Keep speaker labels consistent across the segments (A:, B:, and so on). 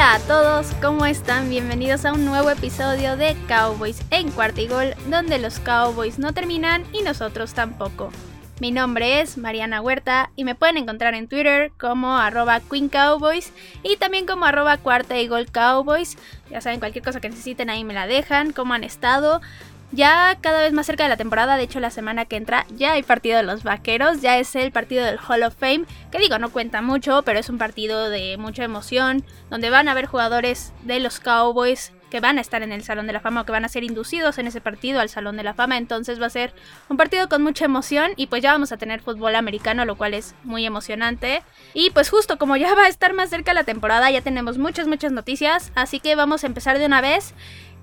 A: Hola a todos, ¿cómo están? Bienvenidos a un nuevo episodio de Cowboys en Cuarta y Gol, donde los Cowboys no terminan y nosotros tampoco. Mi nombre es Mariana Huerta y me pueden encontrar en Twitter como arroba Queen Cowboys y también como arroba Cuarta y Gol Cowboys. Ya saben, cualquier cosa que necesiten ahí me la dejan, cómo han estado. Ya cada vez más cerca de la temporada, de hecho la semana que entra ya hay partido de los Vaqueros, ya es el partido del Hall of Fame, que digo no cuenta mucho, pero es un partido de mucha emoción, donde van a haber jugadores de los Cowboys que van a estar en el Salón de la Fama o que van a ser inducidos en ese partido al Salón de la Fama. Entonces va a ser un partido con mucha emoción y pues ya vamos a tener fútbol americano, lo cual es muy emocionante. Y pues justo como ya va a estar más cerca la temporada, ya tenemos muchas, muchas noticias, así que vamos a empezar de una vez.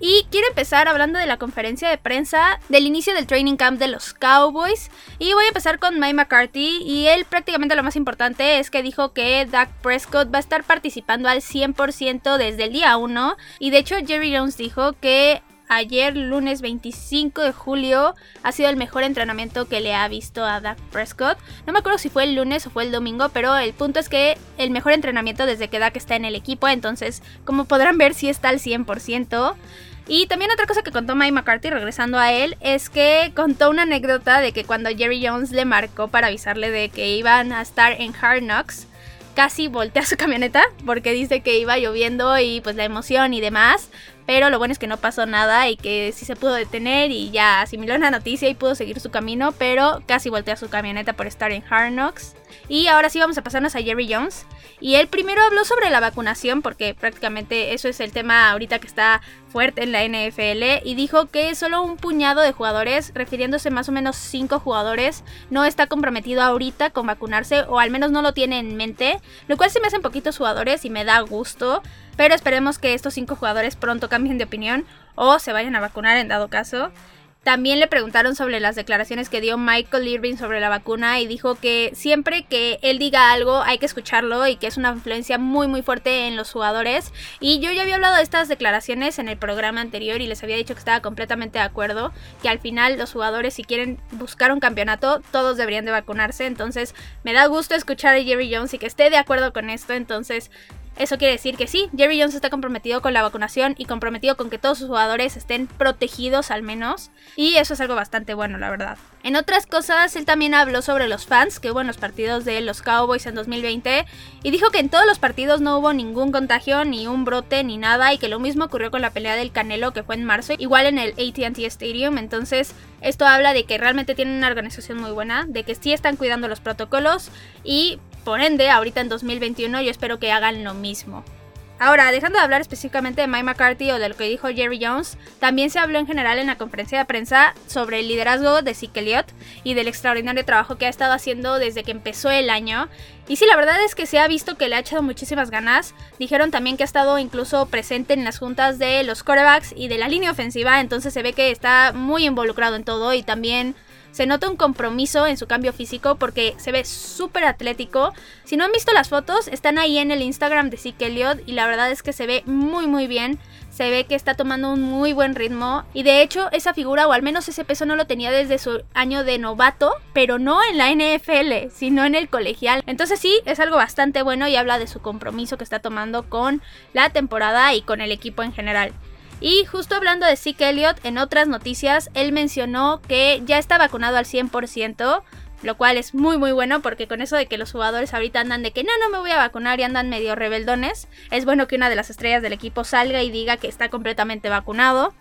A: Y quiero empezar hablando de la conferencia de prensa del inicio del training camp de los Cowboys. Y voy a empezar con Mike McCarthy. Y él prácticamente lo más importante es que dijo que Dak Prescott va a estar participando al 100% desde el día 1. Y de hecho Jerry Jones dijo que ayer, lunes 25 de julio, ha sido el mejor entrenamiento que le ha visto a Dak Prescott. No me acuerdo si fue el lunes o fue el domingo, pero el punto es que el mejor entrenamiento desde que Dak está en el equipo. Entonces, como podrán ver, sí está al 100%. Y también otra cosa que contó Mike McCarthy, regresando a él, es que contó una anécdota de que cuando Jerry Jones le marcó para avisarle de que iban a estar en Hard Knocks, casi voltea su camioneta porque dice que iba lloviendo y pues la emoción y demás. Pero lo bueno es que no pasó nada y que sí se pudo detener y ya asimiló la noticia y pudo seguir su camino, pero casi voltea su camioneta por estar en Hard Knocks. Y ahora sí vamos a pasarnos a Jerry Jones. Y él primero habló sobre la vacunación, porque prácticamente eso es el tema ahorita que está fuerte en la NFL, y dijo que solo un puñado de jugadores, refiriéndose más o menos 5 jugadores, no está comprometido ahorita con vacunarse, o al menos no lo tiene en mente, lo cual se me hacen poquitos jugadores y me da gusto, pero esperemos que estos 5 jugadores pronto cambien de opinión o se vayan a vacunar en dado caso. También le preguntaron sobre las declaraciones que dio Michael Irving sobre la vacuna y dijo que siempre que él diga algo hay que escucharlo y que es una influencia muy muy fuerte en los jugadores. Y yo ya había hablado de estas declaraciones en el programa anterior y les había dicho que estaba completamente de acuerdo, que al final los jugadores si quieren buscar un campeonato todos deberían de vacunarse. Entonces me da gusto escuchar a Jerry Jones y que esté de acuerdo con esto. Entonces eso quiere decir que sí, Jerry Jones está comprometido con la vacunación y comprometido con que todos sus jugadores estén protegidos al menos. Y eso es algo bastante bueno, la verdad. En otras cosas, él también habló sobre los fans que hubo en los partidos de los Cowboys en 2020 y dijo que en todos los partidos no hubo ningún contagio, ni un brote, ni nada y que lo mismo ocurrió con la pelea del Canelo que fue en marzo, igual en el ATT Stadium. Entonces, esto habla de que realmente tienen una organización muy buena, de que sí están cuidando los protocolos y por ende, ahorita en 2021 yo espero que hagan lo mismo. Ahora, dejando de hablar específicamente de Mike McCarthy o de lo que dijo Jerry Jones, también se habló en general en la conferencia de prensa sobre el liderazgo de Zeke Elliott y del extraordinario trabajo que ha estado haciendo desde que empezó el año. Y sí, la verdad es que se ha visto que le ha echado muchísimas ganas. Dijeron también que ha estado incluso presente en las juntas de los quarterbacks y de la línea ofensiva, entonces se ve que está muy involucrado en todo y también se nota un compromiso en su cambio físico porque se ve súper atlético. Si no han visto las fotos, están ahí en el Instagram de Zeke Elliott y la verdad es que se ve muy muy bien. Se ve que está tomando un muy buen ritmo y de hecho esa figura o al menos ese peso no lo tenía desde su año de novato, pero no en la NFL, sino en el colegial. Entonces sí, es algo bastante bueno y habla de su compromiso que está tomando con la temporada y con el equipo en general. Y justo hablando de Zeke Elliott, en otras noticias, él mencionó que ya está vacunado al 100%, lo cual es muy muy bueno porque con eso de que los jugadores ahorita andan de que no, no me voy a vacunar y andan medio rebeldones, es bueno que una de las estrellas del equipo salga y diga que está completamente vacunado.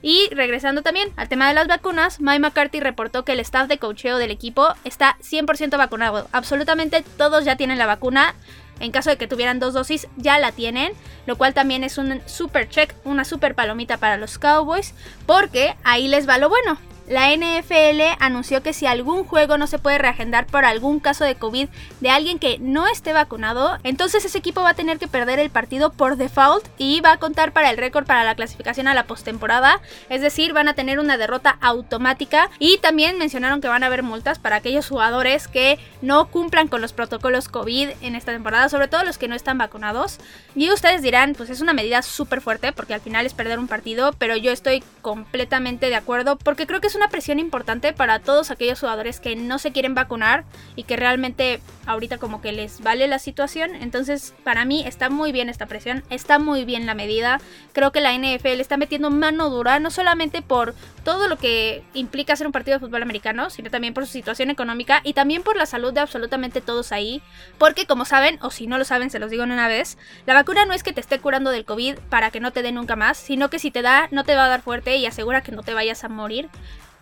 A: Y regresando también al tema de las vacunas, Mike McCarthy reportó que el staff de cocheo del equipo está 100% vacunado. Absolutamente todos ya tienen la vacuna. En caso de que tuvieran dos dosis, ya la tienen, lo cual también es un super check, una super palomita para los Cowboys, porque ahí les va lo bueno la NFL anunció que si algún juego no se puede reagendar por algún caso de COVID de alguien que no esté vacunado, entonces ese equipo va a tener que perder el partido por default y va a contar para el récord para la clasificación a la postemporada, es decir, van a tener una derrota automática y también mencionaron que van a haber multas para aquellos jugadores que no cumplan con los protocolos COVID en esta temporada, sobre todo los que no están vacunados. Y ustedes dirán, pues es una medida súper fuerte porque al final es perder un partido, pero yo estoy completamente de acuerdo porque creo que es una presión importante para todos aquellos jugadores que no se quieren vacunar y que realmente ahorita como que les vale la situación. Entonces, para mí está muy bien esta presión, está muy bien la medida. Creo que la NFL está metiendo mano dura, no solamente por todo lo que implica hacer un partido de fútbol americano, sino también por su situación económica y también por la salud de absolutamente todos ahí. Porque como saben, o si no lo saben, se los digo en una vez, la vacuna no es que te esté curando del COVID para que no te dé nunca más, sino que si te da, no te va a dar fuerte y asegura que no te vayas a morir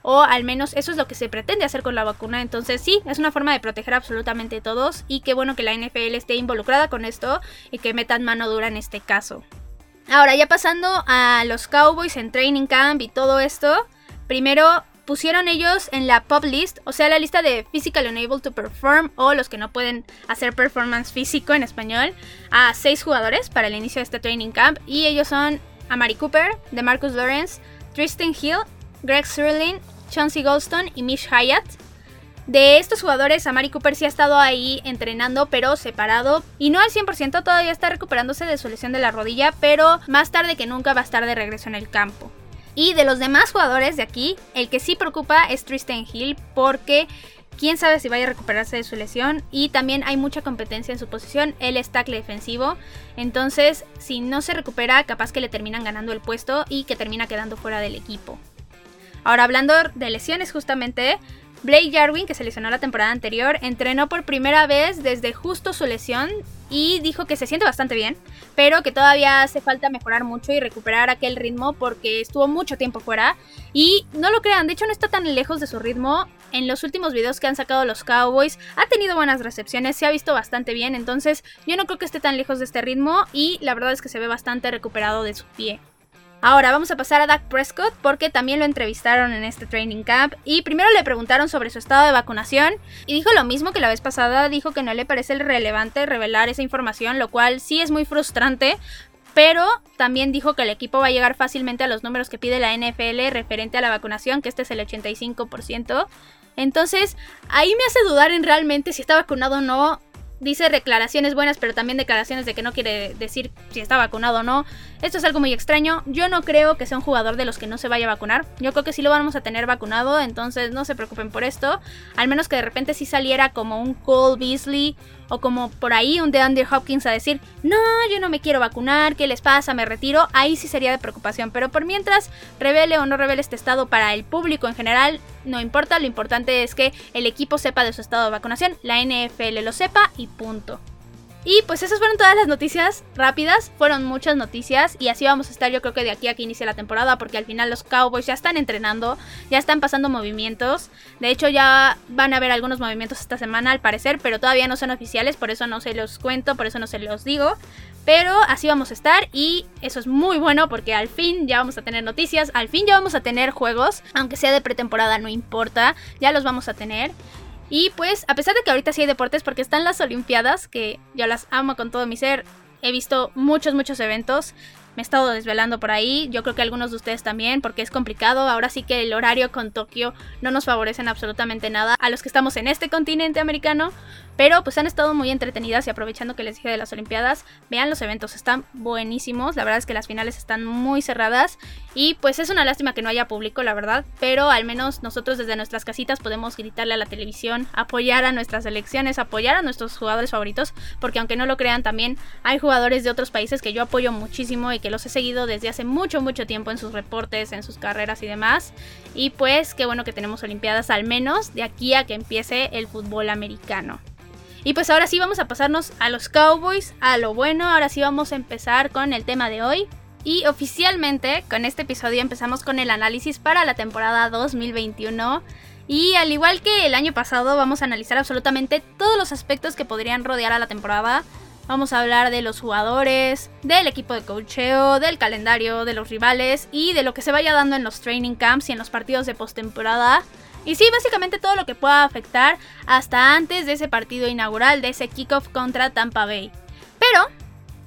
A: o al menos eso es lo que se pretende hacer con la vacuna. Entonces sí, es una forma de proteger absolutamente a todos y qué bueno que la NFL esté involucrada con esto y que metan mano dura en este caso. Ahora ya pasando a los Cowboys en Training Camp y todo esto, primero pusieron ellos en la pop list, o sea, la lista de Physical Unable to Perform o los que no pueden hacer performance físico en español, a seis jugadores para el inicio de este training camp y ellos son Amari Cooper, DeMarcus Lawrence, Tristan Hill, Greg Sterling, Chauncey Goldstone y Mish Hyatt. De estos jugadores, Amari Cooper sí ha estado ahí entrenando, pero separado. Y no al 100%, todavía está recuperándose de su lesión de la rodilla, pero más tarde que nunca va a estar de regreso en el campo. Y de los demás jugadores de aquí, el que sí preocupa es Tristan Hill, porque quién sabe si vaya a recuperarse de su lesión. Y también hay mucha competencia en su posición, él es tackle defensivo. Entonces, si no se recupera, capaz que le terminan ganando el puesto y que termina quedando fuera del equipo. Ahora hablando de lesiones justamente, Blake Jarwin, que se lesionó la temporada anterior, entrenó por primera vez desde justo su lesión y dijo que se siente bastante bien, pero que todavía hace falta mejorar mucho y recuperar aquel ritmo porque estuvo mucho tiempo fuera. Y no lo crean, de hecho no está tan lejos de su ritmo. En los últimos videos que han sacado los Cowboys ha tenido buenas recepciones, se ha visto bastante bien, entonces yo no creo que esté tan lejos de este ritmo y la verdad es que se ve bastante recuperado de su pie. Ahora vamos a pasar a Dak Prescott porque también lo entrevistaron en este training camp y primero le preguntaron sobre su estado de vacunación y dijo lo mismo que la vez pasada, dijo que no le parece relevante revelar esa información, lo cual sí es muy frustrante, pero también dijo que el equipo va a llegar fácilmente a los números que pide la NFL referente a la vacunación, que este es el 85%. Entonces, ahí me hace dudar en realmente si está vacunado o no dice declaraciones buenas, pero también declaraciones de que no quiere decir si está vacunado o no. Esto es algo muy extraño. Yo no creo que sea un jugador de los que no se vaya a vacunar. Yo creo que sí lo vamos a tener vacunado, entonces no se preocupen por esto. Al menos que de repente sí saliera como un Cole Beasley o como por ahí un DeAndre Hopkins a decir, no, yo no me quiero vacunar, ¿qué les pasa? Me retiro. Ahí sí sería de preocupación. Pero por mientras, revele o no revele este estado para el público en general, no importa. Lo importante es que el equipo sepa de su estado de vacunación, la NFL lo sepa y punto. Y pues esas fueron todas las noticias rápidas, fueron muchas noticias. Y así vamos a estar yo creo que de aquí a que inicie la temporada porque al final los Cowboys ya están entrenando, ya están pasando movimientos, de hecho ya van a haber algunos movimientos esta semana al parecer, pero todavía no son oficiales, por eso no se los cuento, por eso no se los digo, pero así vamos a estar y eso es muy bueno porque al fin ya vamos a tener noticias, al fin ya vamos a tener juegos, aunque sea de pretemporada no importa, ya los vamos a tener. Y pues, a pesar de que ahorita sí hay deportes, porque están las Olimpiadas, que yo las amo con todo mi ser, he visto muchos, muchos eventos. Me he estado desvelando por ahí, yo creo que algunos de ustedes también, porque es complicado. Ahora sí que el horario con Tokio no nos favorecen absolutamente nada a los que estamos en este continente americano. Pero pues han estado muy entretenidas y aprovechando que les dije de las Olimpiadas, vean los eventos, están buenísimos. La verdad es que las finales están muy cerradas y pues es una lástima que no haya público, la verdad. Pero al menos nosotros desde nuestras casitas podemos gritarle a la televisión, apoyar a nuestras selecciones, apoyar a nuestros jugadores favoritos, porque aunque no lo crean también hay jugadores de otros países que yo apoyo muchísimo y que los he seguido desde hace mucho, mucho tiempo en sus reportes, en sus carreras y demás. Y pues qué bueno que tenemos Olimpiadas al menos de aquí a que empiece el fútbol americano. Y pues ahora sí vamos a pasarnos a los Cowboys, a lo bueno, ahora sí vamos a empezar con el tema de hoy. Y oficialmente con este episodio empezamos con el análisis para la temporada 2021. Y al igual que el año pasado vamos a analizar absolutamente todos los aspectos que podrían rodear a la temporada. Vamos a hablar de los jugadores, del equipo de cocheo, del calendario, de los rivales y de lo que se vaya dando en los training camps y en los partidos de postemporada. Y sí, básicamente todo lo que pueda afectar hasta antes de ese partido inaugural, de ese kickoff contra Tampa Bay. Pero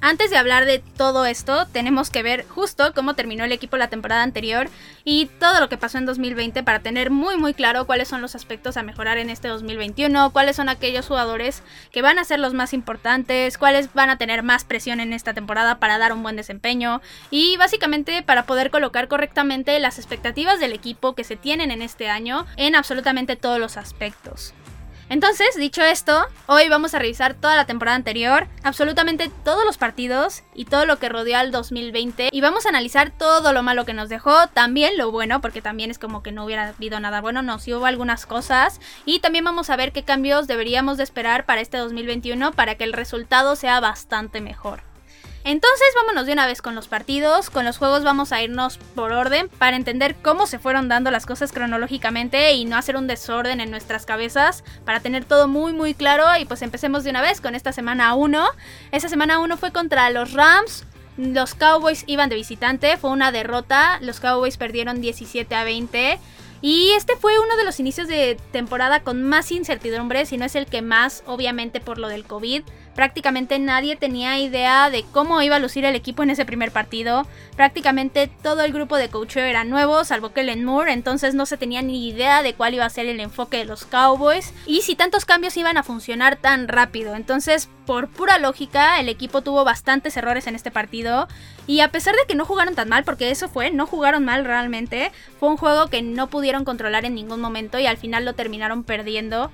A: antes de hablar de todo esto, tenemos que ver justo cómo terminó el equipo la temporada anterior y todo lo que pasó en 2020 para tener muy muy claro cuáles son los aspectos a mejorar en este 2021, cuáles son aquellos jugadores que van a ser los más importantes, cuáles van a tener más presión en esta temporada para dar un buen desempeño y básicamente para poder colocar correctamente las expectativas del equipo que se tienen en este año en absolutamente todos los aspectos. Entonces, dicho esto, hoy vamos a revisar toda la temporada anterior, absolutamente todos los partidos y todo lo que rodeó al 2020 y vamos a analizar todo lo malo que nos dejó, también lo bueno, porque también es como que no hubiera habido nada bueno, no, sí hubo algunas cosas y también vamos a ver qué cambios deberíamos de esperar para este 2021 para que el resultado sea bastante mejor. Entonces vámonos de una vez con los partidos, con los juegos vamos a irnos por orden para entender cómo se fueron dando las cosas cronológicamente y no hacer un desorden en nuestras cabezas, para tener todo muy muy claro y pues empecemos de una vez con esta semana 1. Esta semana 1 fue contra los Rams, los Cowboys iban de visitante, fue una derrota, los Cowboys perdieron 17 a 20. Y este fue uno de los inicios de temporada con más incertidumbre, si no es el que más, obviamente por lo del COVID. Prácticamente nadie tenía idea de cómo iba a lucir el equipo en ese primer partido. Prácticamente todo el grupo de coacheo era nuevo, salvo Kellen Moore, entonces no se tenía ni idea de cuál iba a ser el enfoque de los Cowboys y si tantos cambios iban a funcionar tan rápido. Entonces, por pura lógica, el equipo tuvo bastantes errores en este partido y a pesar de que no jugaron tan mal, porque eso fue, no jugaron mal realmente, fue un juego que no pudieron controlar en ningún momento y al final lo terminaron perdiendo.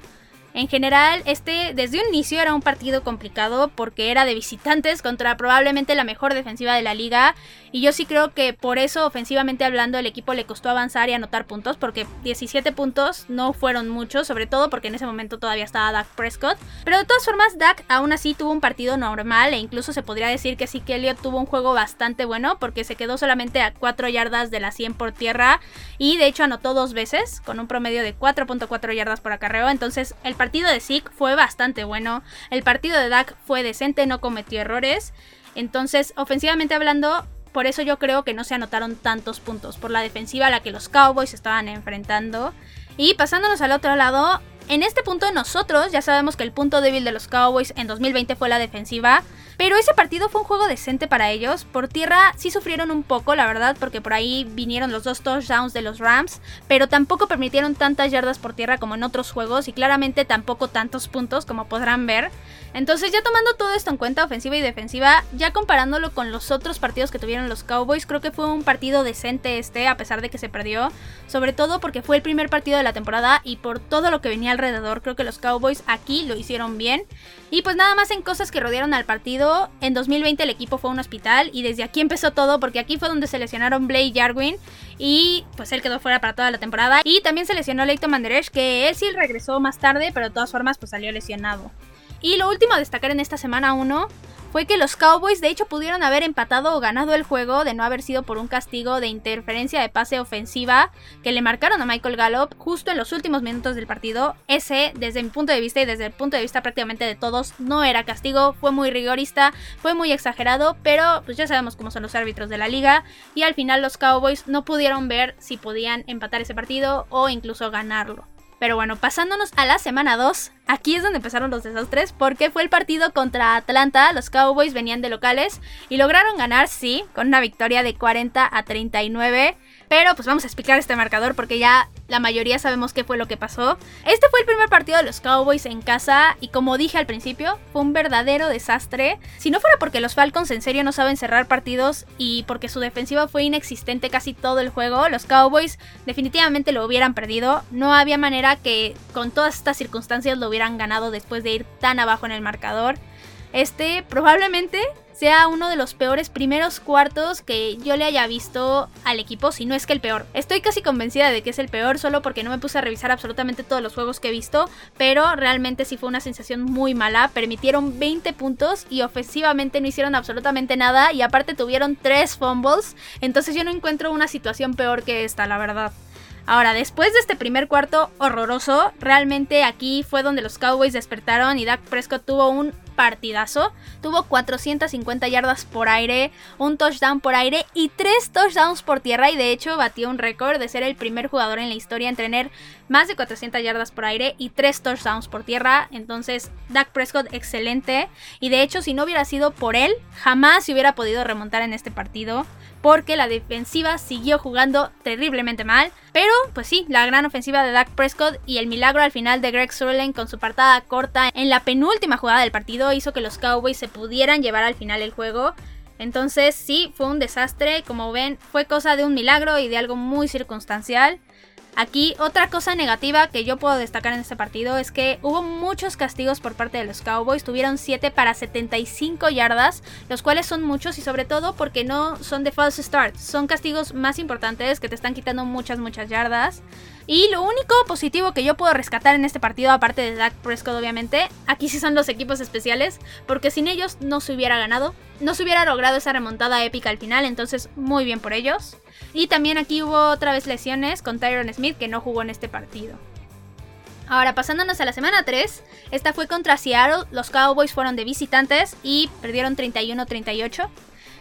A: En general, este desde un inicio era un partido complicado porque era de visitantes contra probablemente la mejor defensiva de la liga. Y yo sí creo que por eso ofensivamente hablando el equipo le costó avanzar y anotar puntos porque 17 puntos no fueron muchos, sobre todo porque en ese momento todavía estaba Dak Prescott, pero de todas formas Dak aún así tuvo un partido normal e incluso se podría decir que sí que Elliot tuvo un juego bastante bueno porque se quedó solamente a 4 yardas de la 100 por tierra y de hecho anotó dos veces con un promedio de 4.4 yardas por acarreo, entonces el el partido de Zeke fue bastante bueno. El partido de Dak fue decente, no cometió errores. Entonces, ofensivamente hablando, por eso yo creo que no se anotaron tantos puntos. Por la defensiva a la que los Cowboys estaban enfrentando. Y pasándonos al otro lado, en este punto nosotros ya sabemos que el punto débil de los Cowboys en 2020 fue la defensiva. Pero ese partido fue un juego decente para ellos. Por tierra sí sufrieron un poco, la verdad, porque por ahí vinieron los dos touchdowns de los Rams, pero tampoco permitieron tantas yardas por tierra como en otros juegos y claramente tampoco tantos puntos como podrán ver. Entonces ya tomando todo esto en cuenta, ofensiva y defensiva, ya comparándolo con los otros partidos que tuvieron los Cowboys, creo que fue un partido decente este, a pesar de que se perdió. Sobre todo porque fue el primer partido de la temporada y por todo lo que venía alrededor, creo que los Cowboys aquí lo hicieron bien. Y pues nada más en cosas que rodearon al partido, en 2020 el equipo fue a un hospital y desde aquí empezó todo porque aquí fue donde se lesionaron Blake Jarwin y pues él quedó fuera para toda la temporada. Y también se lesionó Leighton Manderesh que él sí regresó más tarde pero de todas formas pues salió lesionado. Y lo último a destacar en esta semana 1 fue que los Cowboys de hecho pudieron haber empatado o ganado el juego de no haber sido por un castigo de interferencia de pase ofensiva que le marcaron a Michael Gallup justo en los últimos minutos del partido. Ese, desde mi punto de vista y desde el punto de vista prácticamente de todos, no era castigo, fue muy rigorista, fue muy exagerado, pero pues ya sabemos cómo son los árbitros de la liga y al final los Cowboys no pudieron ver si podían empatar ese partido o incluso ganarlo. Pero bueno, pasándonos a la semana 2, aquí es donde empezaron los desastres porque fue el partido contra Atlanta, los Cowboys venían de locales y lograron ganar, sí, con una victoria de 40 a 39. Pero pues vamos a explicar este marcador porque ya la mayoría sabemos qué fue lo que pasó. Este fue el primer partido de los Cowboys en casa y como dije al principio, fue un verdadero desastre. Si no fuera porque los Falcons en serio no saben cerrar partidos y porque su defensiva fue inexistente casi todo el juego, los Cowboys definitivamente lo hubieran perdido. No había manera que con todas estas circunstancias lo hubieran ganado después de ir tan abajo en el marcador. Este probablemente sea uno de los peores primeros cuartos que yo le haya visto al equipo, si no es que el peor. Estoy casi convencida de que es el peor solo porque no me puse a revisar absolutamente todos los juegos que he visto, pero realmente sí fue una sensación muy mala. Permitieron 20 puntos y ofensivamente no hicieron absolutamente nada y aparte tuvieron 3 fumbles, entonces yo no encuentro una situación peor que esta, la verdad. Ahora, después de este primer cuarto horroroso, realmente aquí fue donde los Cowboys despertaron y Dak Prescott tuvo un partidazo. Tuvo 450 yardas por aire, un touchdown por aire y tres touchdowns por tierra y de hecho batió un récord de ser el primer jugador en la historia en tener más de 400 yardas por aire y 3 touchdowns por tierra. Entonces, Dak Prescott excelente. Y de hecho, si no hubiera sido por él, jamás se hubiera podido remontar en este partido. Porque la defensiva siguió jugando terriblemente mal. Pero, pues sí, la gran ofensiva de Dak Prescott y el milagro al final de Greg Surlane con su partada corta en la penúltima jugada del partido hizo que los Cowboys se pudieran llevar al final el juego. Entonces sí, fue un desastre, como ven, fue cosa de un milagro y de algo muy circunstancial. Aquí otra cosa negativa que yo puedo destacar en este partido es que hubo muchos castigos por parte de los Cowboys, tuvieron 7 para 75 yardas, los cuales son muchos y sobre todo porque no son de false start, son castigos más importantes que te están quitando muchas, muchas yardas. Y lo único positivo que yo puedo rescatar en este partido, aparte de Dak Prescott obviamente, aquí sí son los equipos especiales, porque sin ellos no se hubiera ganado, no se hubiera logrado esa remontada épica al final, entonces muy bien por ellos. Y también aquí hubo otra vez lesiones con Tyron Smith que no jugó en este partido. Ahora pasándonos a la semana 3, esta fue contra Seattle, los Cowboys fueron de visitantes y perdieron 31-38.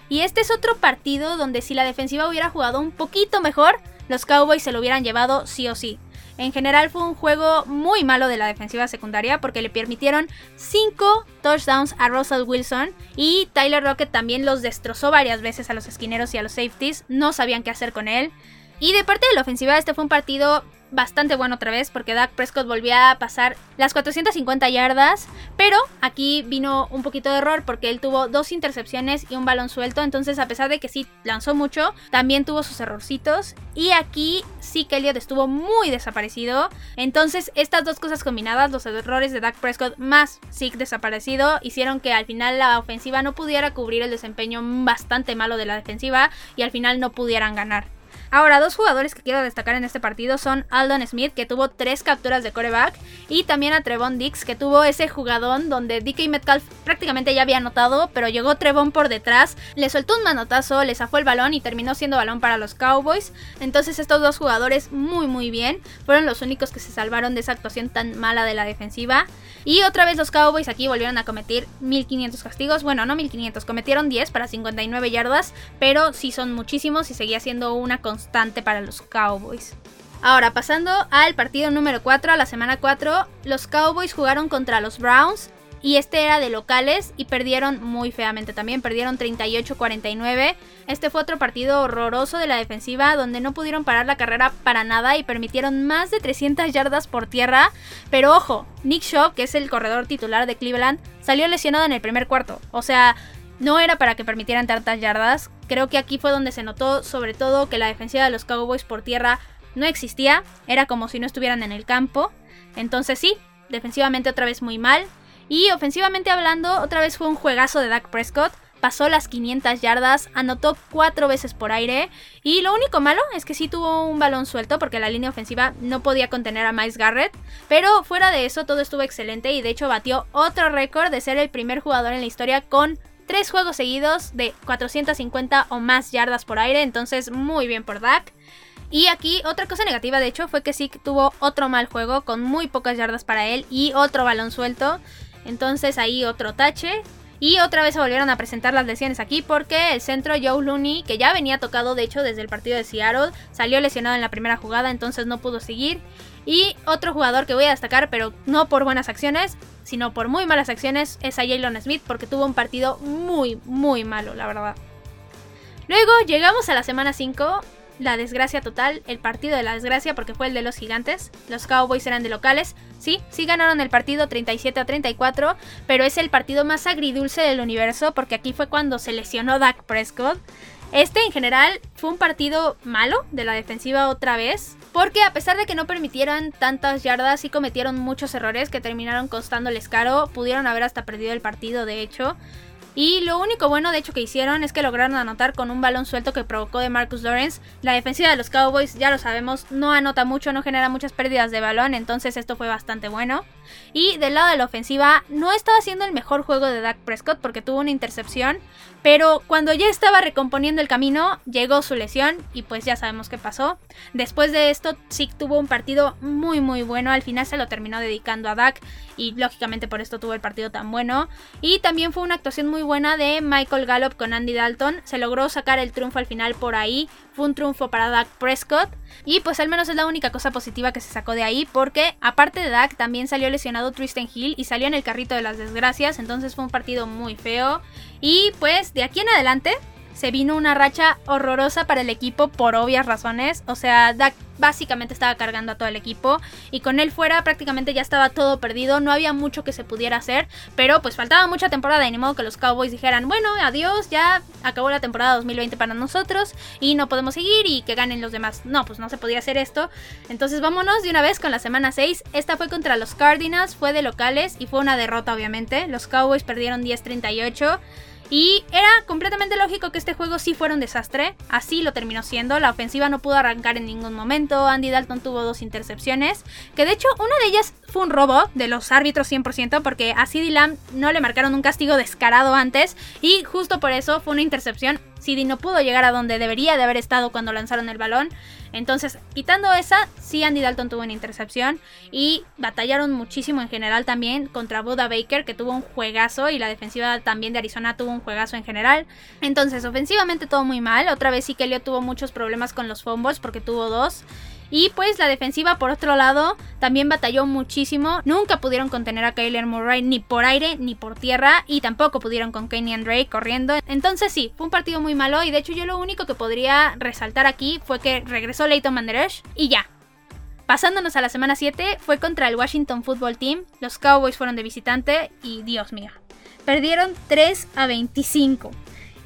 A: Y este es otro partido donde si la defensiva hubiera jugado un poquito mejor, los Cowboys se lo hubieran llevado sí o sí. En general fue un juego muy malo de la defensiva secundaria porque le permitieron 5 touchdowns a Russell Wilson y Tyler Rocket también los destrozó varias veces a los esquineros y a los safeties, no sabían qué hacer con él. Y de parte de la ofensiva este fue un partido bastante bueno otra vez porque Dak Prescott volvía a pasar las 450 yardas, pero aquí vino un poquito de error porque él tuvo dos intercepciones y un balón suelto, entonces a pesar de que sí lanzó mucho, también tuvo sus errorcitos. Y aquí sí que Elliot estuvo muy desaparecido, entonces estas dos cosas combinadas, los errores de Dak Prescott más sí desaparecido, hicieron que al final la ofensiva no pudiera cubrir el desempeño bastante malo de la defensiva y al final no pudieran ganar. Ahora, dos jugadores que quiero destacar en este partido son Aldon Smith, que tuvo tres capturas de coreback, y también a Trevon Dix, que tuvo ese jugadón donde DK Metcalf prácticamente ya había anotado, pero llegó Trevon por detrás, le soltó un manotazo, le zafó el balón y terminó siendo balón para los Cowboys. Entonces estos dos jugadores muy muy bien, fueron los únicos que se salvaron de esa actuación tan mala de la defensiva. Y otra vez los Cowboys aquí volvieron a cometer 1500 castigos, bueno, no 1500, cometieron 10 para 59 yardas, pero sí son muchísimos y seguía siendo una constante para los Cowboys. Ahora, pasando al partido número 4, a la semana 4, los Cowboys jugaron contra los Browns y este era de locales y perdieron muy feamente también, perdieron 38-49. Este fue otro partido horroroso de la defensiva donde no pudieron parar la carrera para nada y permitieron más de 300 yardas por tierra. Pero ojo, Nick Shaw, que es el corredor titular de Cleveland, salió lesionado en el primer cuarto. O sea, no era para que permitieran tantas yardas. Creo que aquí fue donde se notó sobre todo que la defensiva de los Cowboys por tierra no existía. Era como si no estuvieran en el campo. Entonces sí, defensivamente otra vez muy mal. Y ofensivamente hablando, otra vez fue un juegazo de Dak Prescott. Pasó las 500 yardas, anotó cuatro veces por aire. Y lo único malo es que sí tuvo un balón suelto porque la línea ofensiva no podía contener a Miles Garrett. Pero fuera de eso, todo estuvo excelente y de hecho batió otro récord de ser el primer jugador en la historia con tres juegos seguidos de 450 o más yardas por aire, entonces muy bien por Dak. Y aquí otra cosa negativa de hecho fue que sí tuvo otro mal juego con muy pocas yardas para él y otro balón suelto. Entonces ahí otro tache. Y otra vez se volvieron a presentar las lesiones aquí porque el centro Joe Looney, que ya venía tocado de hecho desde el partido de Seattle, salió lesionado en la primera jugada, entonces no pudo seguir. Y otro jugador que voy a destacar, pero no por buenas acciones, sino por muy malas acciones, es a Jalen Smith porque tuvo un partido muy, muy malo, la verdad. Luego llegamos a la semana 5, la desgracia total, el partido de la desgracia porque fue el de los gigantes. Los Cowboys eran de locales. Sí, sí ganaron el partido 37 a 34, pero es el partido más agridulce del universo porque aquí fue cuando se lesionó Dak Prescott. Este en general fue un partido malo de la defensiva otra vez, porque a pesar de que no permitieran tantas yardas y cometieron muchos errores que terminaron costándoles caro, pudieron haber hasta perdido el partido de hecho. Y lo único bueno de hecho que hicieron es que lograron anotar con un balón suelto que provocó de Marcus Lawrence. La defensiva de los Cowboys, ya lo sabemos, no anota mucho, no genera muchas pérdidas de balón, entonces esto fue bastante bueno. Y del lado de la ofensiva, no estaba haciendo el mejor juego de Dak Prescott porque tuvo una intercepción. Pero cuando ya estaba recomponiendo el camino, llegó su lesión y pues ya sabemos qué pasó. Después de esto, Zeke tuvo un partido muy muy bueno. Al final se lo terminó dedicando a Dak y lógicamente por esto tuvo el partido tan bueno. Y también fue una actuación muy buena de Michael Gallup con Andy Dalton. Se logró sacar el triunfo al final por ahí. Fue un triunfo para Dak Prescott. Y pues al menos es la única cosa positiva que se sacó de ahí. Porque aparte de Dak también salió lesionado Tristan Hill y salió en el carrito de las desgracias. Entonces fue un partido muy feo. Y pues de aquí en adelante se vino una racha horrorosa para el equipo por obvias razones. O sea, Dak básicamente estaba cargando a todo el equipo y con él fuera prácticamente ya estaba todo perdido, no había mucho que se pudiera hacer, pero pues faltaba mucha temporada y ni modo que los Cowboys dijeran, bueno, adiós, ya acabó la temporada 2020 para nosotros y no podemos seguir y que ganen los demás. No, pues no se podía hacer esto. Entonces vámonos de una vez con la semana 6. Esta fue contra los Cardinals, fue de locales y fue una derrota obviamente. Los Cowboys perdieron 10-38. Y era completamente lógico que este juego sí fuera un desastre, así lo terminó siendo, la ofensiva no pudo arrancar en ningún momento, Andy Dalton tuvo dos intercepciones, que de hecho una de ellas fue un robo de los árbitros 100% porque a CD Lamb no le marcaron un castigo descarado antes. Y justo por eso fue una intercepción CD no pudo llegar a donde debería de haber estado cuando lanzaron el balón. Entonces, quitando esa, sí Andy Dalton tuvo una intercepción y batallaron muchísimo en general también contra Buda Baker, que tuvo un juegazo y la defensiva también de Arizona tuvo un juegazo en general. Entonces, ofensivamente todo muy mal. Otra vez sí que Leo tuvo muchos problemas con los fumbles porque tuvo dos. Y pues la defensiva, por otro lado, también batalló muchísimo. Nunca pudieron contener a Kyler Murray ni por aire ni por tierra. Y tampoco pudieron con Kenny Drake corriendo. Entonces sí, fue un partido muy malo. Y de hecho yo lo único que podría resaltar aquí fue que regresó Leighton Manderesh y ya. Pasándonos a la semana 7, fue contra el Washington Football Team. Los Cowboys fueron de visitante y Dios mío. Perdieron 3 a 25.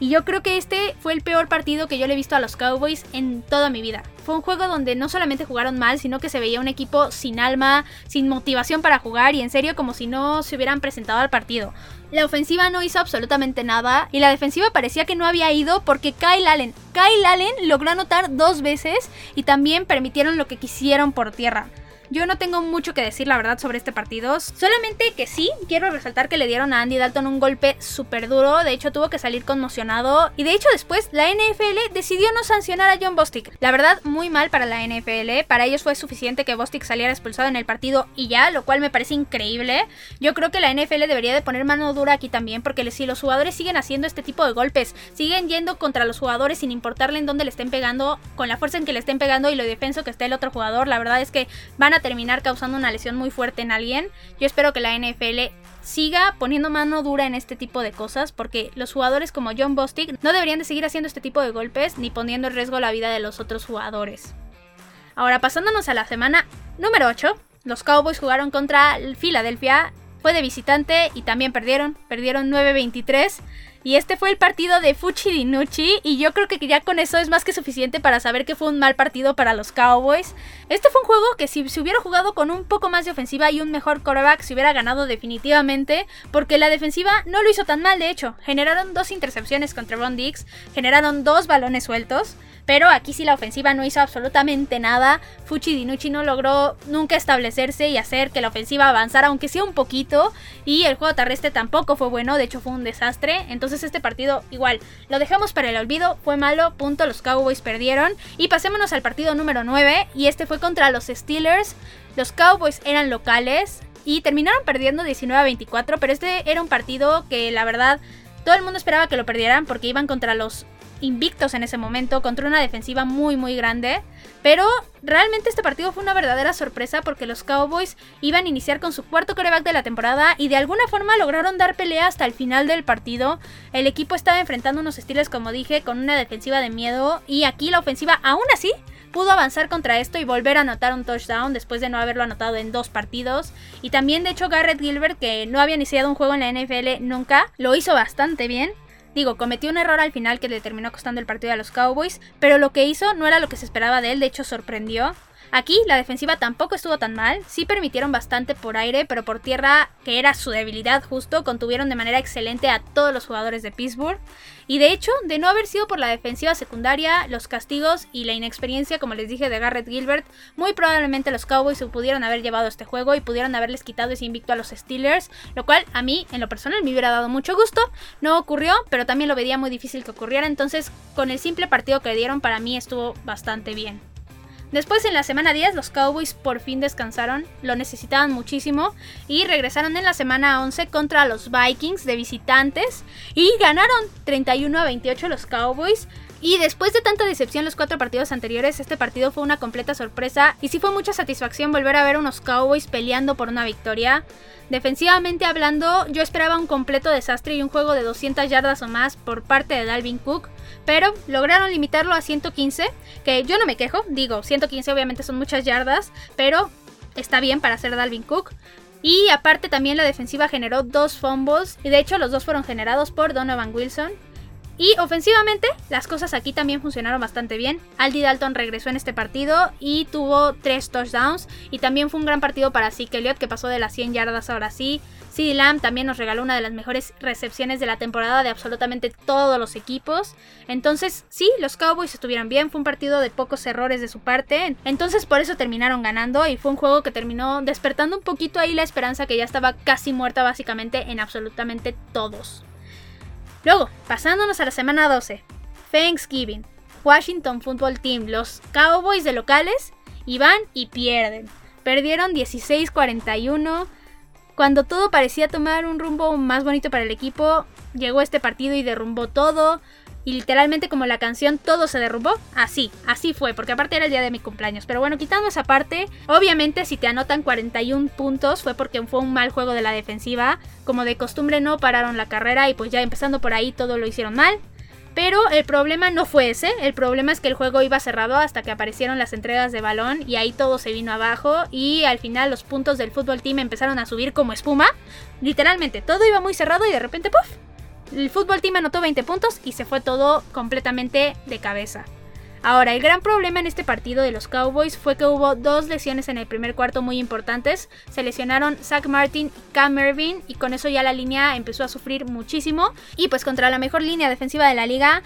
A: Y yo creo que este fue el peor partido que yo le he visto a los Cowboys en toda mi vida. Fue un juego donde no solamente jugaron mal, sino que se veía un equipo sin alma, sin motivación para jugar y en serio como si no se hubieran presentado al partido. La ofensiva no hizo absolutamente nada y la defensiva parecía que no había ido porque Kyle Allen, Kyle Allen logró anotar dos veces y también permitieron lo que quisieron por tierra. Yo no tengo mucho que decir, la verdad, sobre este partido. Solamente que sí, quiero resaltar que le dieron a Andy Dalton un golpe súper duro. De hecho, tuvo que salir conmocionado. Y de hecho, después la NFL decidió no sancionar a John Bostic. La verdad, muy mal para la NFL. Para ellos fue suficiente que Bostic saliera expulsado en el partido y ya, lo cual me parece increíble. Yo creo que la NFL debería de poner mano dura aquí también, porque si los jugadores siguen haciendo este tipo de golpes, siguen yendo contra los jugadores sin importarle en dónde le estén pegando, con la fuerza en que le estén pegando y lo defenso que esté el otro jugador, la verdad es que van a terminar causando una lesión muy fuerte en alguien. Yo espero que la NFL siga poniendo mano dura en este tipo de cosas porque los jugadores como John Bostic no deberían de seguir haciendo este tipo de golpes ni poniendo en riesgo la vida de los otros jugadores. Ahora pasándonos a la semana número 8, los Cowboys jugaron contra Philadelphia, fue de visitante y también perdieron, perdieron 9-23. Y este fue el partido de Fuchi Dinucci y yo creo que ya con eso es más que suficiente para saber que fue un mal partido para los Cowboys. Este fue un juego que si se hubiera jugado con un poco más de ofensiva y un mejor quarterback se hubiera ganado definitivamente, porque la defensiva no lo hizo tan mal de hecho. Generaron dos intercepciones contra Ron Dix, generaron dos balones sueltos. Pero aquí sí la ofensiva no hizo absolutamente nada. Fuchi Dinucci no logró nunca establecerse y hacer que la ofensiva avanzara, aunque sea un poquito. Y el juego terrestre tampoco fue bueno, de hecho fue un desastre. Entonces este partido igual, lo dejamos para el olvido, fue malo, punto, los Cowboys perdieron. Y pasémonos al partido número 9, y este fue contra los Steelers. Los Cowboys eran locales y terminaron perdiendo 19 a 24, pero este era un partido que la verdad todo el mundo esperaba que lo perdieran porque iban contra los invictos en ese momento contra una defensiva muy muy grande. Pero realmente este partido fue una verdadera sorpresa porque los Cowboys iban a iniciar con su cuarto coreback de la temporada y de alguna forma lograron dar pelea hasta el final del partido. El equipo estaba enfrentando unos estilos, como dije, con una defensiva de miedo y aquí la ofensiva aún así pudo avanzar contra esto y volver a anotar un touchdown después de no haberlo anotado en dos partidos. Y también de hecho Garrett Gilbert, que no había iniciado un juego en la NFL nunca, lo hizo bastante bien. Digo, cometió un error al final que le terminó costando el partido a los Cowboys, pero lo que hizo no era lo que se esperaba de él, de hecho sorprendió. Aquí la defensiva tampoco estuvo tan mal, sí permitieron bastante por aire, pero por tierra, que era su debilidad justo, contuvieron de manera excelente a todos los jugadores de Pittsburgh. Y de hecho, de no haber sido por la defensiva secundaria, los castigos y la inexperiencia, como les dije, de Garrett Gilbert, muy probablemente los Cowboys se pudieron haber llevado este juego y pudieron haberles quitado ese invicto a los Steelers, lo cual a mí, en lo personal, me hubiera dado mucho gusto. No ocurrió, pero también lo veía muy difícil que ocurriera, entonces con el simple partido que dieron para mí estuvo bastante bien. Después en la semana 10 los Cowboys por fin descansaron, lo necesitaban muchísimo y regresaron en la semana 11 contra los Vikings de visitantes y ganaron 31 a 28 los Cowboys. Y después de tanta decepción los cuatro partidos anteriores, este partido fue una completa sorpresa y sí fue mucha satisfacción volver a ver unos Cowboys peleando por una victoria. Defensivamente hablando, yo esperaba un completo desastre y un juego de 200 yardas o más por parte de Dalvin Cook, pero lograron limitarlo a 115, que yo no me quejo, digo, 115 obviamente son muchas yardas, pero está bien para ser Dalvin Cook. Y aparte también la defensiva generó dos fumbles y de hecho los dos fueron generados por Donovan Wilson. Y ofensivamente, las cosas aquí también funcionaron bastante bien. Aldi Dalton regresó en este partido y tuvo tres touchdowns. Y también fue un gran partido para Zeke Elliott, que pasó de las 100 yardas ahora sí. CD Lamb también nos regaló una de las mejores recepciones de la temporada de absolutamente todos los equipos. Entonces, sí, los Cowboys estuvieron bien. Fue un partido de pocos errores de su parte. Entonces, por eso terminaron ganando. Y fue un juego que terminó despertando un poquito ahí la esperanza que ya estaba casi muerta, básicamente, en absolutamente todos. Luego, pasándonos a la semana 12, Thanksgiving, Washington Football Team, los Cowboys de locales, y van y pierden. Perdieron 16-41. Cuando todo parecía tomar un rumbo más bonito para el equipo, llegó este partido y derrumbó todo. Y literalmente como la canción todo se derrumbó, así, así fue, porque aparte era el día de mi cumpleaños. Pero bueno, quitando esa parte, obviamente si te anotan 41 puntos fue porque fue un mal juego de la defensiva. Como de costumbre no pararon la carrera y pues ya empezando por ahí todo lo hicieron mal. Pero el problema no fue ese, el problema es que el juego iba cerrado hasta que aparecieron las entregas de balón y ahí todo se vino abajo y al final los puntos del fútbol team empezaron a subir como espuma. Literalmente, todo iba muy cerrado y de repente, ¡puf! El fútbol team anotó 20 puntos y se fue todo completamente de cabeza. Ahora, el gran problema en este partido de los Cowboys fue que hubo dos lesiones en el primer cuarto muy importantes. Se lesionaron Zach Martin y Cam Irving y con eso ya la línea empezó a sufrir muchísimo. Y pues contra la mejor línea defensiva de la liga,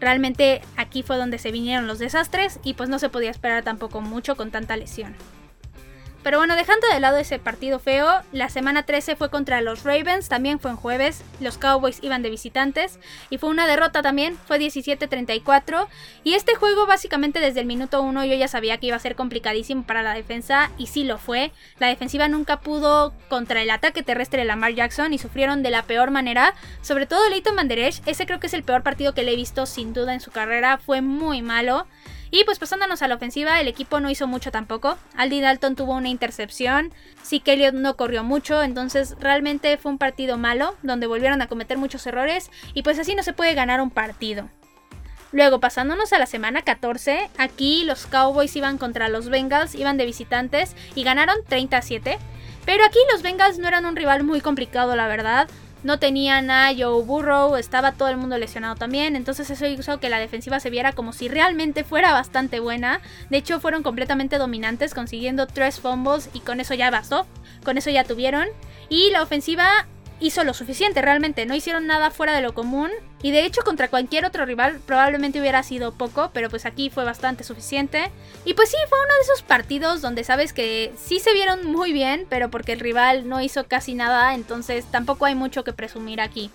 A: realmente aquí fue donde se vinieron los desastres y pues no se podía esperar tampoco mucho con tanta lesión. Pero bueno, dejando de lado ese partido feo, la semana 13 fue contra los Ravens, también fue en jueves, los Cowboys iban de visitantes y fue una derrota también, fue 17-34 y este juego básicamente desde el minuto 1 yo ya sabía que iba a ser complicadísimo para la defensa y sí lo fue, la defensiva nunca pudo contra el ataque terrestre de Lamar Jackson y sufrieron de la peor manera, sobre todo Leighton Manderech, ese creo que es el peor partido que le he visto sin duda en su carrera, fue muy malo. Y pues pasándonos a la ofensiva, el equipo no hizo mucho tampoco. Aldi Dalton tuvo una intercepción, sí que no corrió mucho, entonces realmente fue un partido malo, donde volvieron a cometer muchos errores y pues así no se puede ganar un partido. Luego, pasándonos a la semana 14, aquí los Cowboys iban contra los Bengals, iban de visitantes y ganaron 37. Pero aquí los Bengals no eran un rival muy complicado, la verdad no tenían a Joe Burrow, estaba todo el mundo lesionado también, entonces eso hizo que la defensiva se viera como si realmente fuera bastante buena. De hecho, fueron completamente dominantes, consiguiendo tres fumbles y con eso ya bastó, con eso ya tuvieron. Y la ofensiva hizo lo suficiente, realmente no hicieron nada fuera de lo común y de hecho contra cualquier otro rival probablemente hubiera sido poco, pero pues aquí fue bastante suficiente. Y pues sí, fue uno de esos partidos donde sabes que sí se vieron muy bien, pero porque el rival no hizo casi nada, entonces tampoco hay mucho que presumir aquí.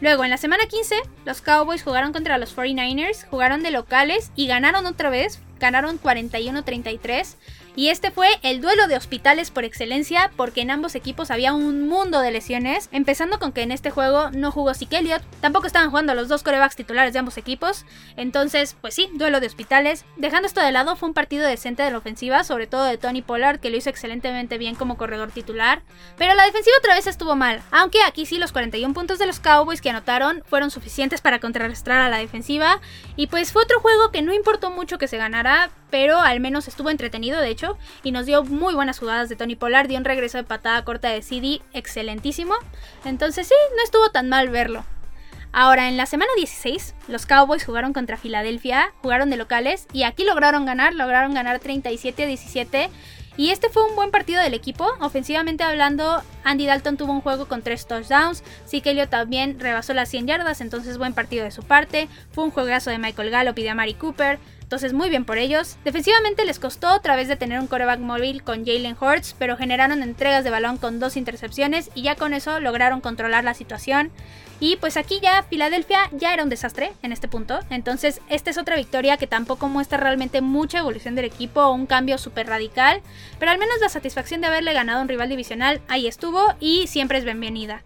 A: Luego, en la semana 15, los Cowboys jugaron contra los 49ers, jugaron de locales y ganaron otra vez, ganaron 41-33 y este fue el duelo de hospitales por excelencia porque en ambos equipos había un mundo de lesiones, empezando con que en este juego no jugó Zeke Elliott, tampoco estaban jugando los dos corebacks titulares de ambos equipos, entonces pues sí, duelo de hospitales. Dejando esto de lado fue un partido decente de la ofensiva, sobre todo de Tony Pollard que lo hizo excelentemente bien como corredor titular, pero la defensiva otra vez estuvo mal, aunque aquí sí los 41 puntos de los Cowboys que anotaron fueron suficientes para contrarrestar a la defensiva. Y pues fue otro juego que no importó mucho que se ganara, pero al menos estuvo entretenido de hecho y nos dio muy buenas jugadas de Tony Pollard, dio un regreso de patada corta de CD excelentísimo, entonces sí, no estuvo tan mal verlo. Ahora, en la semana 16, los Cowboys jugaron contra Filadelfia, jugaron de locales y aquí lograron ganar, lograron ganar 37 a 17. Y este fue un buen partido del equipo. Ofensivamente hablando, Andy Dalton tuvo un juego con 3 touchdowns. Que también rebasó las 100 yardas, entonces buen partido de su parte. Fue un juegazo de Michael Gallup y de Amari Cooper. Entonces muy bien por ellos. Defensivamente les costó otra vez de tener un coreback móvil con Jalen Hurts, pero generaron entregas de balón con dos intercepciones y ya con eso lograron controlar la situación. Y pues aquí ya Filadelfia ya era un desastre en este punto. Entonces esta es otra victoria que tampoco muestra realmente mucha evolución del equipo o un cambio súper radical. Pero al menos la satisfacción de haberle ganado a un rival divisional ahí estuvo y siempre es bienvenida.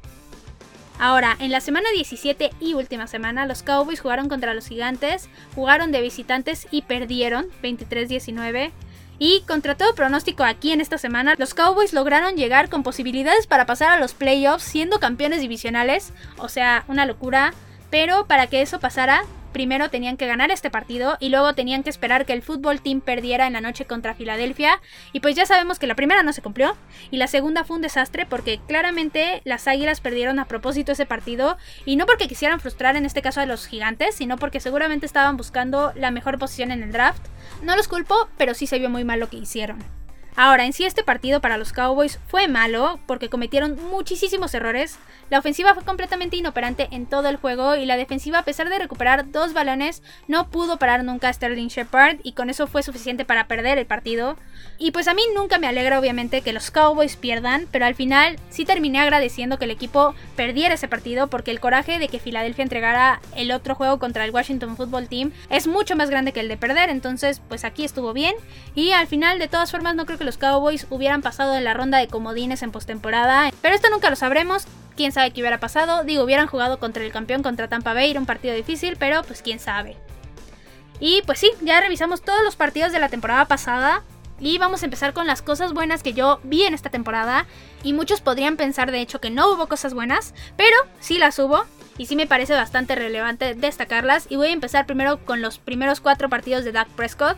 A: Ahora, en la semana 17 y última semana, los Cowboys jugaron contra los Gigantes, jugaron de visitantes y perdieron 23-19. Y contra todo pronóstico aquí en esta semana, los Cowboys lograron llegar con posibilidades para pasar a los playoffs siendo campeones divisionales, o sea, una locura. Pero para que eso pasara, primero tenían que ganar este partido y luego tenían que esperar que el fútbol team perdiera en la noche contra Filadelfia. Y pues ya sabemos que la primera no se cumplió y la segunda fue un desastre porque claramente las Águilas perdieron a propósito ese partido y no porque quisieran frustrar en este caso a los gigantes, sino porque seguramente estaban buscando la mejor posición en el draft. No los culpo, pero sí se vio muy mal lo que hicieron. Ahora, en sí este partido para los Cowboys fue malo porque cometieron muchísimos errores. La ofensiva fue completamente inoperante en todo el juego y la defensiva a pesar de recuperar dos balones no pudo parar nunca a Sterling Shepard y con eso fue suficiente para perder el partido. Y pues a mí nunca me alegra obviamente que los Cowboys pierdan, pero al final sí terminé agradeciendo que el equipo perdiera ese partido porque el coraje de que Filadelfia entregara el otro juego contra el Washington Football Team es mucho más grande que el de perder, entonces pues aquí estuvo bien y al final de todas formas no creo que los Cowboys hubieran pasado en la ronda de comodines en postemporada. Pero esto nunca lo sabremos. Quién sabe qué hubiera pasado. Digo, hubieran jugado contra el campeón, contra Tampa Bay. Era un partido difícil, pero pues quién sabe. Y pues sí, ya revisamos todos los partidos de la temporada pasada. Y vamos a empezar con las cosas buenas que yo vi en esta temporada. Y muchos podrían pensar de hecho que no hubo cosas buenas, pero sí las hubo y sí me parece bastante relevante destacarlas. Y voy a empezar primero con los primeros cuatro partidos de Dak Prescott.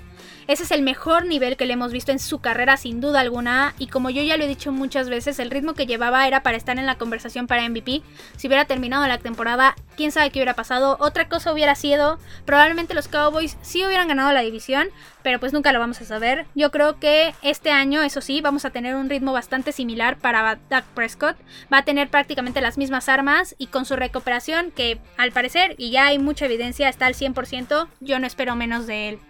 A: Ese es el mejor nivel que le hemos visto en su carrera sin duda alguna y como yo ya lo he dicho muchas veces, el ritmo que llevaba era para estar en la conversación para MVP. Si hubiera terminado la temporada, quién sabe qué hubiera pasado. Otra cosa hubiera sido, probablemente los Cowboys sí hubieran ganado la división, pero pues nunca lo vamos a saber. Yo creo que este año, eso sí, vamos a tener un ritmo bastante similar para Dak Prescott. Va a tener prácticamente las mismas armas y con su recuperación, que al parecer, y ya hay mucha evidencia, está al 100%, yo no espero menos de él.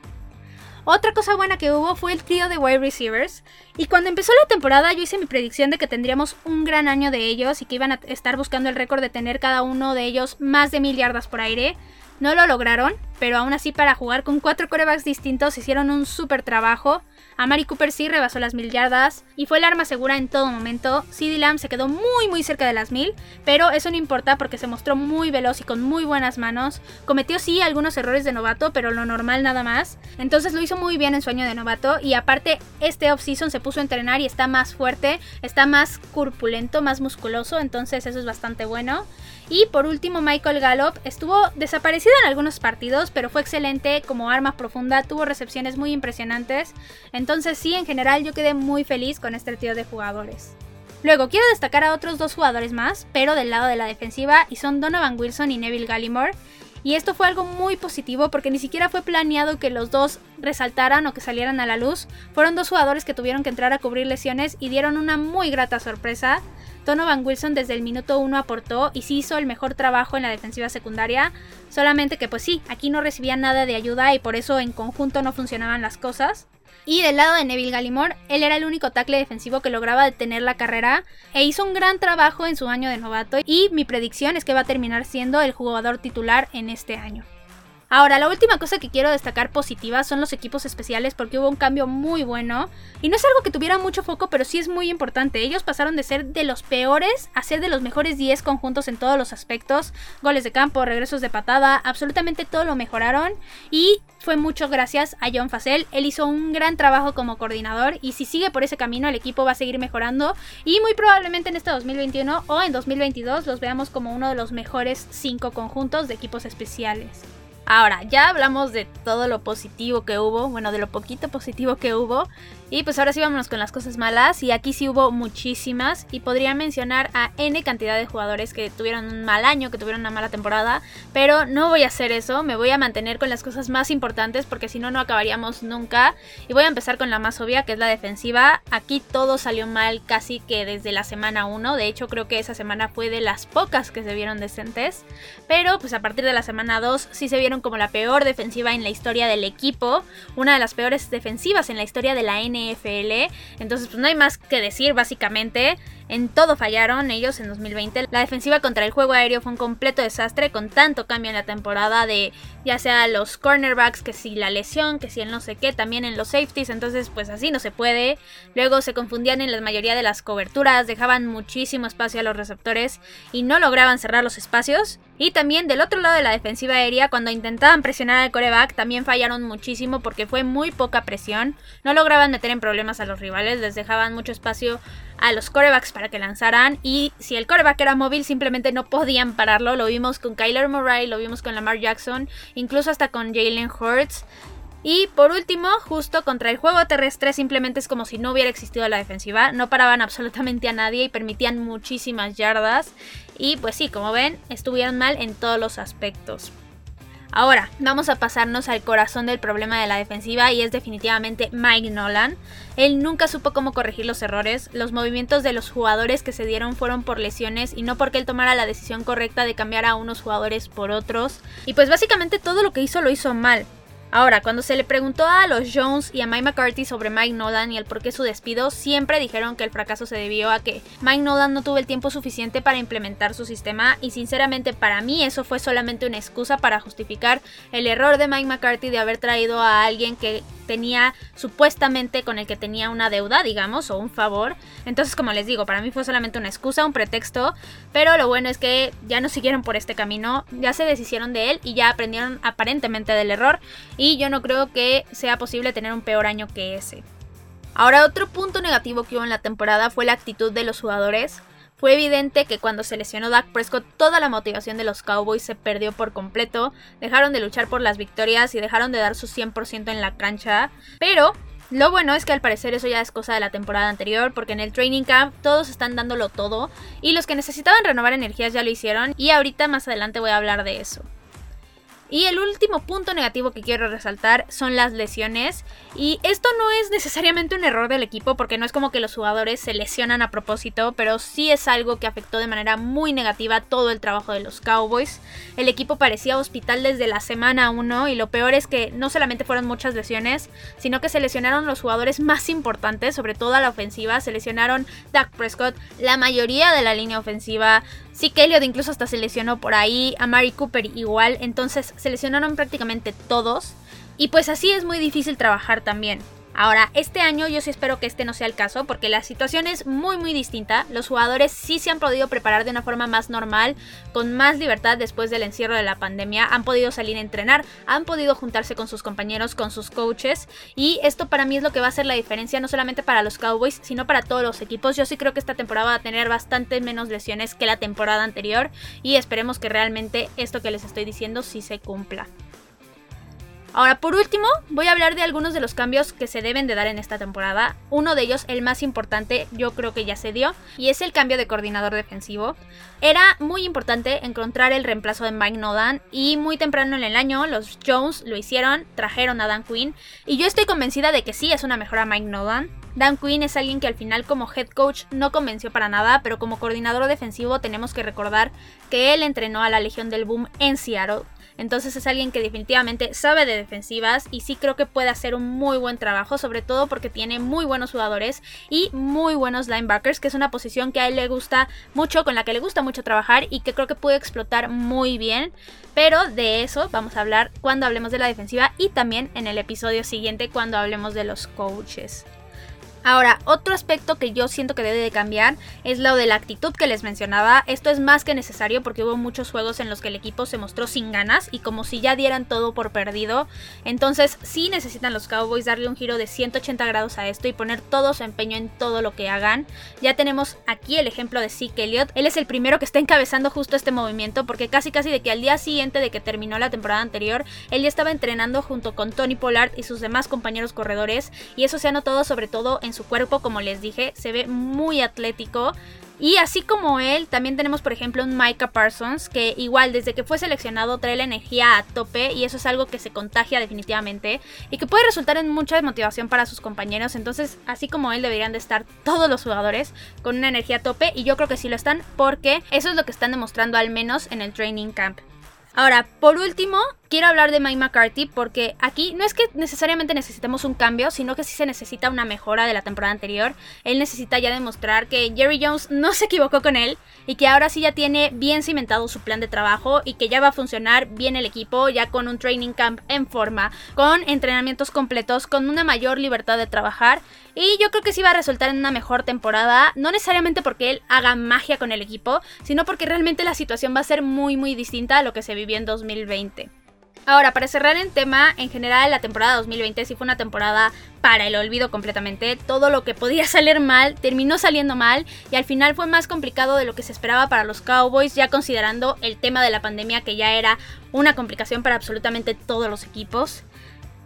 A: Otra cosa buena que hubo fue el trío de wide receivers. Y cuando empezó la temporada yo hice mi predicción de que tendríamos un gran año de ellos y que iban a estar buscando el récord de tener cada uno de ellos más de mil yardas por aire. No lo lograron, pero aún así para jugar con cuatro corebacks distintos hicieron un súper trabajo. A Cooper sí rebasó las mil yardas y fue el arma segura en todo momento. CD Lamb se quedó muy muy cerca de las mil, pero eso no importa porque se mostró muy veloz y con muy buenas manos. Cometió sí algunos errores de novato, pero lo normal nada más. Entonces lo hizo muy bien en su año de novato y aparte este offseason se puso a entrenar y está más fuerte, está más corpulento, más musculoso, entonces eso es bastante bueno. Y por último, Michael Gallup estuvo desaparecido en algunos partidos, pero fue excelente como arma profunda, tuvo recepciones muy impresionantes. Entonces sí, en general yo quedé muy feliz con este tío de jugadores. Luego quiero destacar a otros dos jugadores más, pero del lado de la defensiva, y son Donovan Wilson y Neville Gallimore. Y esto fue algo muy positivo porque ni siquiera fue planeado que los dos resaltaran o que salieran a la luz. Fueron dos jugadores que tuvieron que entrar a cubrir lesiones y dieron una muy grata sorpresa. Donovan Wilson desde el minuto 1 aportó y sí hizo el mejor trabajo en la defensiva secundaria, solamente que pues sí, aquí no recibía nada de ayuda y por eso en conjunto no funcionaban las cosas. Y del lado de Neville Gallimore, él era el único tackle defensivo que lograba detener la carrera e hizo un gran trabajo en su año de novato y mi predicción es que va a terminar siendo el jugador titular en este año. Ahora, la última cosa que quiero destacar positiva son los equipos especiales porque hubo un cambio muy bueno. Y no es algo que tuviera mucho foco, pero sí es muy importante. Ellos pasaron de ser de los peores a ser de los mejores 10 conjuntos en todos los aspectos. Goles de campo, regresos de patada, absolutamente todo lo mejoraron. Y fue mucho gracias a John Facel. Él hizo un gran trabajo como coordinador y si sigue por ese camino el equipo va a seguir mejorando y muy probablemente en este 2021 o en 2022 los veamos como uno de los mejores 5 conjuntos de equipos especiales. Ahora, ya hablamos de todo lo positivo que hubo, bueno, de lo poquito positivo que hubo. Y pues ahora sí vámonos con las cosas malas. Y aquí sí hubo muchísimas. Y podría mencionar a N cantidad de jugadores que tuvieron un mal año, que tuvieron una mala temporada. Pero no voy a hacer eso. Me voy a mantener con las cosas más importantes porque si no, no acabaríamos nunca. Y voy a empezar con la más obvia, que es la defensiva. Aquí todo salió mal casi que desde la semana 1. De hecho, creo que esa semana fue de las pocas que se vieron decentes. Pero pues a partir de la semana 2 sí se vieron como la peor defensiva en la historia del equipo. Una de las peores defensivas en la historia de la NFL. Entonces, pues no hay más que decir, básicamente. En todo fallaron ellos en 2020. La defensiva contra el juego aéreo fue un completo desastre con tanto cambio en la temporada de ya sea los cornerbacks, que si la lesión, que si el no sé qué, también en los safeties. Entonces pues así no se puede. Luego se confundían en la mayoría de las coberturas, dejaban muchísimo espacio a los receptores y no lograban cerrar los espacios. Y también del otro lado de la defensiva aérea, cuando intentaban presionar al coreback, también fallaron muchísimo porque fue muy poca presión. No lograban meter en problemas a los rivales, les dejaban mucho espacio a los corebacks para que lanzaran y si el coreback era móvil simplemente no podían pararlo. Lo vimos con Kyler Murray, lo vimos con Lamar Jackson, incluso hasta con Jalen Hurts. Y por último, justo contra el juego terrestre, simplemente es como si no hubiera existido la defensiva. No paraban absolutamente a nadie y permitían muchísimas yardas. Y pues sí, como ven, estuvieron mal en todos los aspectos. Ahora, vamos a pasarnos al corazón del problema de la defensiva y es definitivamente Mike Nolan. Él nunca supo cómo corregir los errores, los movimientos de los jugadores que se dieron fueron por lesiones y no porque él tomara la decisión correcta de cambiar a unos jugadores por otros. Y pues básicamente todo lo que hizo lo hizo mal. Ahora, cuando se le preguntó a los Jones y a Mike McCarthy sobre Mike Nolan y el por qué su despido, siempre dijeron que el fracaso se debió a que Mike Nolan no tuvo el tiempo suficiente para implementar su sistema y sinceramente para mí eso fue solamente una excusa para justificar el error de Mike McCarthy de haber traído a alguien que tenía supuestamente con el que tenía una deuda, digamos, o un favor. Entonces, como les digo, para mí fue solamente una excusa, un pretexto, pero lo bueno es que ya no siguieron por este camino, ya se deshicieron de él y ya aprendieron aparentemente del error y yo no creo que sea posible tener un peor año que ese. Ahora, otro punto negativo que hubo en la temporada fue la actitud de los jugadores. Fue evidente que cuando se lesionó Dak Prescott toda la motivación de los Cowboys se perdió por completo, dejaron de luchar por las victorias y dejaron de dar su 100% en la cancha, pero lo bueno es que al parecer eso ya es cosa de la temporada anterior, porque en el training camp todos están dándolo todo y los que necesitaban renovar energías ya lo hicieron y ahorita más adelante voy a hablar de eso. Y el último punto negativo que quiero resaltar son las lesiones. Y esto no es necesariamente un error del equipo porque no es como que los jugadores se lesionan a propósito, pero sí es algo que afectó de manera muy negativa todo el trabajo de los Cowboys. El equipo parecía hospital desde la semana 1 y lo peor es que no solamente fueron muchas lesiones, sino que se lesionaron los jugadores más importantes, sobre todo a la ofensiva. Se lesionaron Dak Prescott, la mayoría de la línea ofensiva, Sí, que Elliot incluso hasta se lesionó por ahí, a Mari Cooper igual, entonces se lesionaron prácticamente todos. Y pues así es muy difícil trabajar también. Ahora, este año yo sí espero que este no sea el caso porque la situación es muy muy distinta. Los jugadores sí se han podido preparar de una forma más normal, con más libertad después del encierro de la pandemia. Han podido salir a entrenar, han podido juntarse con sus compañeros, con sus coaches. Y esto para mí es lo que va a hacer la diferencia no solamente para los Cowboys, sino para todos los equipos. Yo sí creo que esta temporada va a tener bastante menos lesiones que la temporada anterior y esperemos que realmente esto que les estoy diciendo sí se cumpla. Ahora, por último, voy a hablar de algunos de los cambios que se deben de dar en esta temporada. Uno de ellos, el más importante, yo creo que ya se dio, y es el cambio de coordinador defensivo. Era muy importante encontrar el reemplazo de Mike Nolan, y muy temprano en el año los Jones lo hicieron, trajeron a Dan Quinn, y yo estoy convencida de que sí es una mejora Mike Nolan. Dan Quinn es alguien que al final como head coach no convenció para nada, pero como coordinador defensivo tenemos que recordar que él entrenó a la Legión del Boom en Seattle entonces es alguien que definitivamente sabe de defensivas y sí creo que puede hacer un muy buen trabajo, sobre todo porque tiene muy buenos jugadores y muy buenos linebackers, que es una posición que a él le gusta mucho, con la que le gusta mucho trabajar y que creo que puede explotar muy bien. Pero de eso vamos a hablar cuando hablemos de la defensiva y también en el episodio siguiente cuando hablemos de los coaches. Ahora, otro aspecto que yo siento que debe de cambiar es lo de la actitud que les mencionaba. Esto es más que necesario porque hubo muchos juegos en los que el equipo se mostró sin ganas y como si ya dieran todo por perdido. Entonces, sí necesitan los Cowboys darle un giro de 180 grados a esto y poner todo su empeño en todo lo que hagan. Ya tenemos aquí el ejemplo de Zeke Elliott. Él es el primero que está encabezando justo este movimiento porque casi casi de que al día siguiente de que terminó la temporada anterior, él ya estaba entrenando junto con Tony Pollard y sus demás compañeros corredores y eso se ha notado sobre todo en su cuerpo, como les dije, se ve muy atlético. Y así como él, también tenemos por ejemplo un Micah Parsons que igual desde que fue seleccionado trae la energía a tope y eso es algo que se contagia definitivamente y que puede resultar en mucha motivación para sus compañeros. Entonces, así como él deberían de estar todos los jugadores con una energía a tope y yo creo que sí lo están porque eso es lo que están demostrando al menos en el training camp. Ahora, por último, quiero hablar de Mike McCarthy porque aquí no es que necesariamente necesitemos un cambio, sino que sí se necesita una mejora de la temporada anterior. Él necesita ya demostrar que Jerry Jones no se equivocó con él y que ahora sí ya tiene bien cimentado su plan de trabajo y que ya va a funcionar bien el equipo, ya con un training camp en forma, con entrenamientos completos, con una mayor libertad de trabajar y yo creo que sí va a resultar en una mejor temporada, no necesariamente porque él haga magia con el equipo, sino porque realmente la situación va a ser muy muy distinta a lo que se vivió en 2020. Ahora, para cerrar el tema, en general la temporada 2020 sí fue una temporada para el olvido completamente. Todo lo que podía salir mal terminó saliendo mal y al final fue más complicado de lo que se esperaba para los Cowboys, ya considerando el tema de la pandemia que ya era una complicación para absolutamente todos los equipos.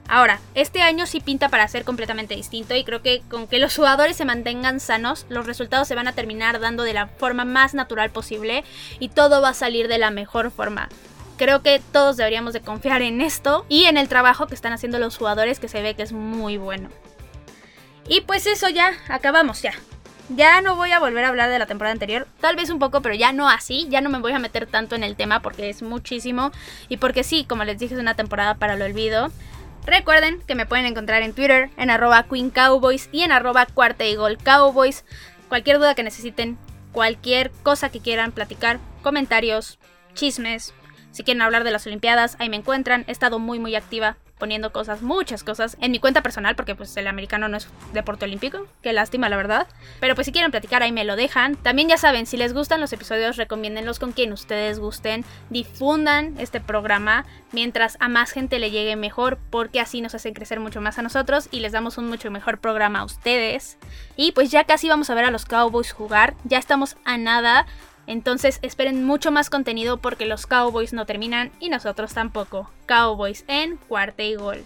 A: Ahora, este año sí pinta para ser completamente distinto y creo que con que los jugadores se mantengan sanos, los resultados se van a terminar dando de la forma más natural posible y todo va a salir de la mejor forma. Creo que todos deberíamos de confiar en esto y en el trabajo que están haciendo los jugadores que se ve que es muy bueno. Y pues eso ya, acabamos ya. Ya no voy a volver a hablar de la temporada anterior, tal vez un poco, pero ya no así, ya no me voy a meter tanto en el tema porque es muchísimo y porque sí, como les dije, es una temporada para el olvido. Recuerden que me pueden encontrar en Twitter, en arroba Queen Cowboys y en arroba Cuarta y Cowboys. Cualquier duda que necesiten, cualquier cosa que quieran platicar, comentarios, chismes, si quieren hablar de las Olimpiadas, ahí me encuentran. He estado muy muy activa poniendo cosas, muchas cosas, en mi cuenta personal, porque pues el americano no es deporte olímpico, qué lástima la verdad. Pero pues si quieren platicar ahí me lo dejan. También ya saben, si les gustan los episodios, recomiéndenlos con quien ustedes gusten, difundan este programa mientras a más gente le llegue mejor, porque así nos hacen crecer mucho más a nosotros y les damos un mucho mejor programa a ustedes. Y pues ya casi vamos a ver a los Cowboys jugar, ya estamos a nada entonces esperen mucho más contenido porque los Cowboys no terminan y nosotros tampoco. Cowboys en cuarta y gol.